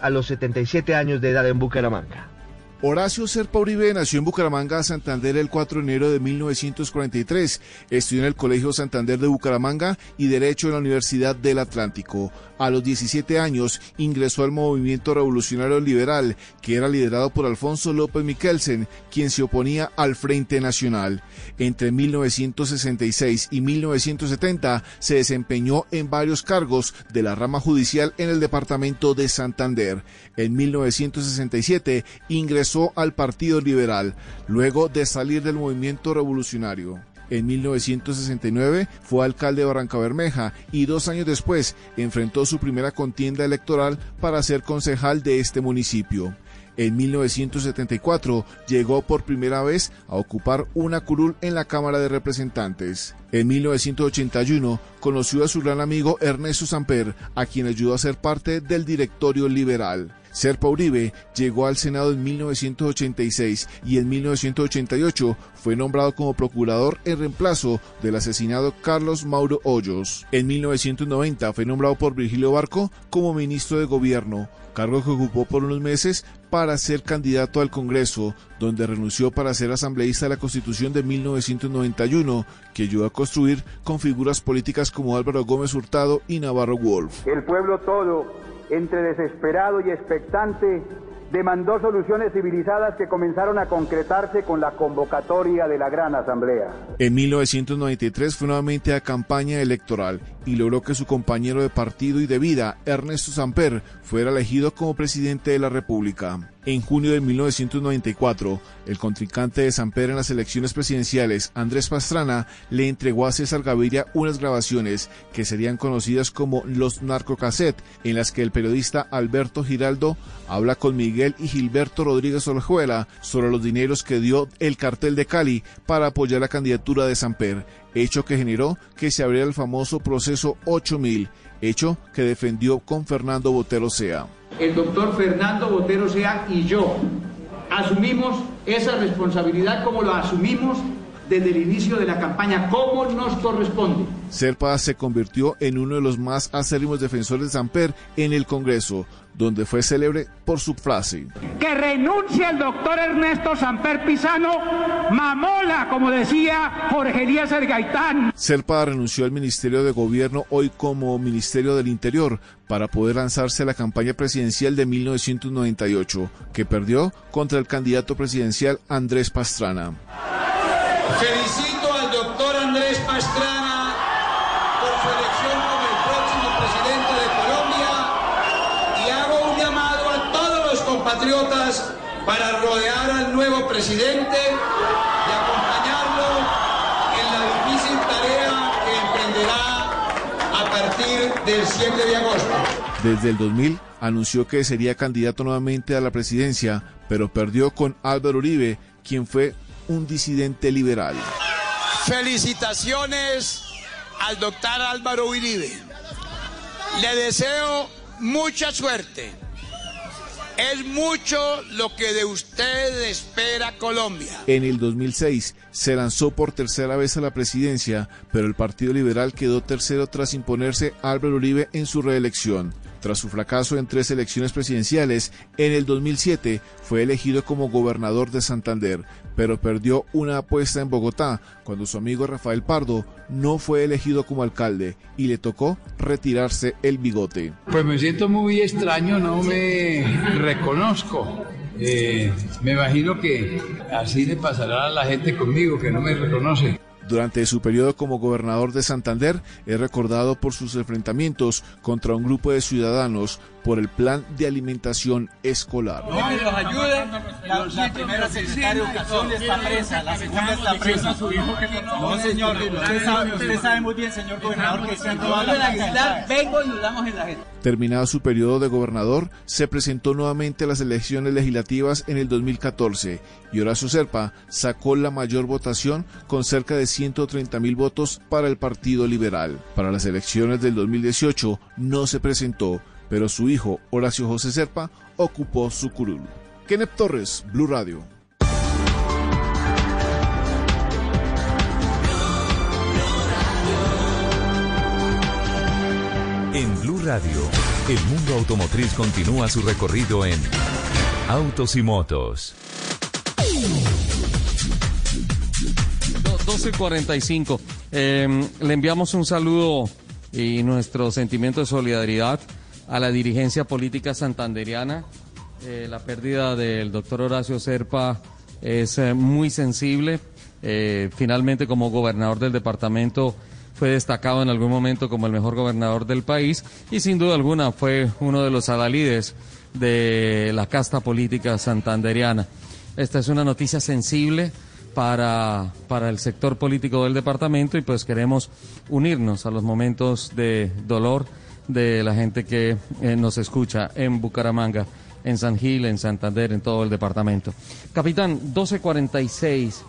A los 77 años de edad en Bucaramanga. Horacio Serpa Uribe nació en Bucaramanga, Santander, el 4 de enero de 1943. Estudió en el Colegio Santander de Bucaramanga y Derecho en la Universidad del Atlántico. A los 17 años ingresó al movimiento revolucionario liberal, que era liderado por Alfonso López Miquelsen, quien se oponía al Frente Nacional. Entre 1966 y 1970 se desempeñó en varios cargos de la rama judicial en el departamento de Santander. En 1967 ingresó al Partido Liberal, luego de salir del movimiento revolucionario. En 1969 fue alcalde de Barranca Bermeja y dos años después enfrentó su primera contienda electoral para ser concejal de este municipio. En 1974 llegó por primera vez a ocupar una curul en la Cámara de Representantes. En 1981 conoció a su gran amigo Ernesto Samper, a quien ayudó a ser parte del directorio liberal. Serpa Uribe llegó al Senado en 1986 y en 1988 fue nombrado como procurador en reemplazo del asesinado Carlos Mauro Hoyos. En 1990 fue nombrado por Virgilio Barco como ministro de Gobierno, cargo que ocupó por unos meses para ser candidato al Congreso, donde renunció para ser asambleísta de la Constitución de 1991, que ayudó a construir con figuras políticas como Álvaro Gómez Hurtado y Navarro Wolf. El pueblo todo entre desesperado y expectante, demandó soluciones civilizadas que comenzaron a concretarse con la convocatoria de la Gran Asamblea. En 1993 fue nuevamente a campaña electoral y logró que su compañero de partido y de vida, Ernesto Samper, fuera elegido como presidente de la República. En junio de 1994, el contrincante de Samper en las elecciones presidenciales, Andrés Pastrana, le entregó a César Gaviria unas grabaciones que serían conocidas como los narcocassette, en las que el periodista Alberto Giraldo habla con Miguel y Gilberto Rodríguez Orjuela sobre los dineros que dio el cartel de Cali para apoyar la candidatura de Samper, hecho que generó que se abriera el famoso proceso 8000, hecho que defendió con Fernando Botero Sea. El doctor Fernando Botero Sea y yo asumimos esa responsabilidad como lo asumimos desde el inicio de la campaña, como nos corresponde. Serpa se convirtió en uno de los más acérrimos defensores de Samper en el Congreso, donde fue célebre por su frase. Que renuncie el doctor Ernesto Samper Pisano, mamola, como decía Jorge Elías Gaitán. Serpa renunció al Ministerio de Gobierno, hoy como Ministerio del Interior, para poder lanzarse a la campaña presidencial de 1998, que perdió contra el candidato presidencial Andrés Pastrana. Felicito al doctor Andrés Pastrana por su elección como el próximo presidente de Colombia y hago un llamado a todos los compatriotas para rodear al nuevo presidente y acompañarlo en la difícil tarea que emprenderá a partir del 7 de agosto. Desde el 2000 anunció que sería candidato nuevamente a la presidencia, pero perdió con Álvaro Uribe, quien fue un disidente liberal. Felicitaciones al doctor Álvaro Uribe. Le deseo mucha suerte. Es mucho lo que de usted espera Colombia. En el 2006 se lanzó por tercera vez a la presidencia, pero el Partido Liberal quedó tercero tras imponerse a Álvaro Uribe en su reelección. Tras su fracaso en tres elecciones presidenciales, en el 2007 fue elegido como gobernador de Santander, pero perdió una apuesta en Bogotá cuando su amigo Rafael Pardo no fue elegido como alcalde y le tocó retirarse el bigote. Pues me siento muy extraño, no me reconozco. Eh, me imagino que así le pasará a la gente conmigo que no me reconoce. Durante su periodo como gobernador de Santander es recordado por sus enfrentamientos contra un grupo de ciudadanos por el plan de alimentación escolar. No, que nos ayude. La, la primera secretaria de Educación está presa, la segunda está presa. No, señor, usted sabe, usted sabe muy bien, señor gobernador, que se han robado la Vengo y nos damos en la gente. Terminado su periodo de gobernador, se presentó nuevamente a las elecciones legislativas en el 2014 y Horacio Serpa sacó la mayor votación con cerca de 130 mil votos para el Partido Liberal. Para las elecciones del 2018 no se presentó, pero su hijo Horacio José Serpa ocupó su curul. Kenneth Torres, Blue Radio. En Blue Radio, el mundo automotriz continúa su recorrido en Autos y Motos. 12.45. Eh, le enviamos un saludo y nuestro sentimiento de solidaridad a la dirigencia política santanderiana. Eh, la pérdida del doctor Horacio Serpa es eh, muy sensible. Eh, finalmente, como gobernador del departamento, fue destacado en algún momento como el mejor gobernador del país y sin duda alguna fue uno de los adalides de la casta política santanderiana. Esta es una noticia sensible para, para el sector político del departamento y pues queremos unirnos a los momentos de dolor de la gente que eh, nos escucha en Bucaramanga, en San Gil, en Santander, en todo el departamento. Capitán, 1246.